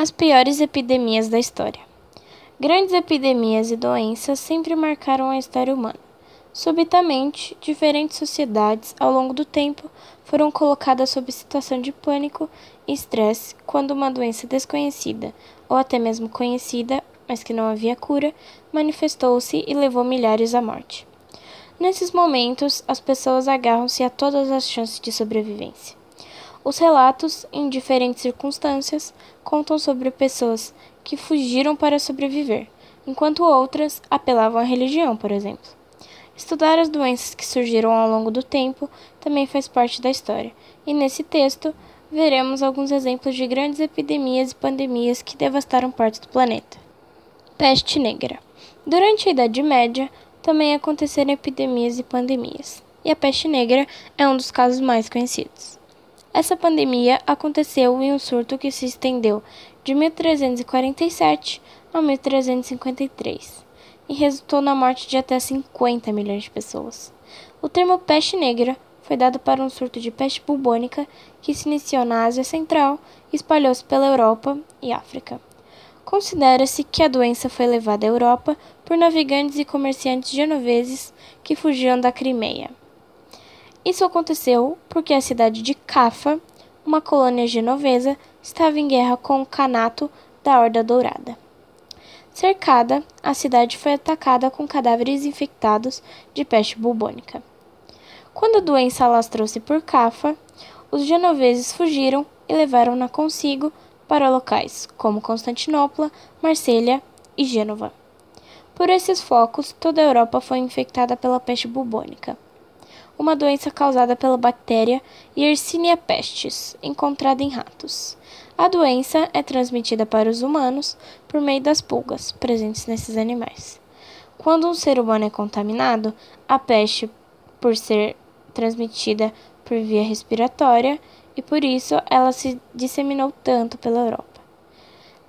As piores epidemias da história. Grandes epidemias e doenças sempre marcaram a história humana. Subitamente, diferentes sociedades, ao longo do tempo, foram colocadas sob situação de pânico e estresse quando uma doença desconhecida, ou até mesmo conhecida, mas que não havia cura, manifestou-se e levou milhares à morte. Nesses momentos, as pessoas agarram-se a todas as chances de sobrevivência. Os relatos, em diferentes circunstâncias, contam sobre pessoas que fugiram para sobreviver, enquanto outras apelavam à religião, por exemplo. Estudar as doenças que surgiram ao longo do tempo também faz parte da história, e nesse texto veremos alguns exemplos de grandes epidemias e pandemias que devastaram parte do planeta. Peste Negra. Durante a Idade Média, também aconteceram epidemias e pandemias, e a peste negra é um dos casos mais conhecidos. Essa pandemia aconteceu em um surto que se estendeu de 1347 a 1353 e resultou na morte de até 50 milhões de pessoas. O termo peste negra foi dado para um surto de peste bubônica que se iniciou na Ásia Central e espalhou-se pela Europa e África. Considera-se que a doença foi levada à Europa por navegantes e comerciantes genoveses que fugiam da Crimeia. Isso aconteceu porque a cidade de Cafa, uma colônia genovesa, estava em guerra com o Canato da Horda Dourada. Cercada, a cidade foi atacada com cadáveres infectados de peste bubônica. Quando a doença alastrou-se por Cafa, os genoveses fugiram e levaram-na consigo para locais como Constantinopla, Marselha e Gênova. Por esses focos, toda a Europa foi infectada pela peste bubônica uma doença causada pela bactéria Yersinia pestis, encontrada em ratos. A doença é transmitida para os humanos por meio das pulgas presentes nesses animais. Quando um ser humano é contaminado, a peste, por ser transmitida por via respiratória, e por isso ela se disseminou tanto pela Europa.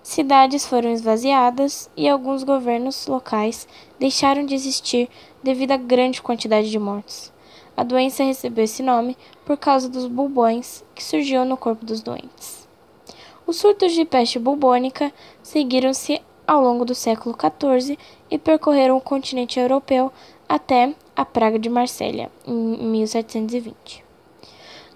Cidades foram esvaziadas e alguns governos locais deixaram de existir devido à grande quantidade de mortes. A doença recebeu esse nome por causa dos bubões que surgiam no corpo dos doentes. Os surtos de peste bubônica seguiram-se ao longo do século XIV e percorreram o continente europeu até a Praga de Marsella, em 1720.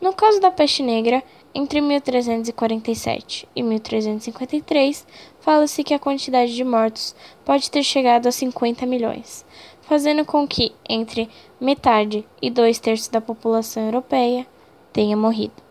No caso da peste negra, entre 1347 e 1353, fala-se que a quantidade de mortos pode ter chegado a 50 milhões, fazendo com que entre metade e dois terços da população europeia tenha morrido.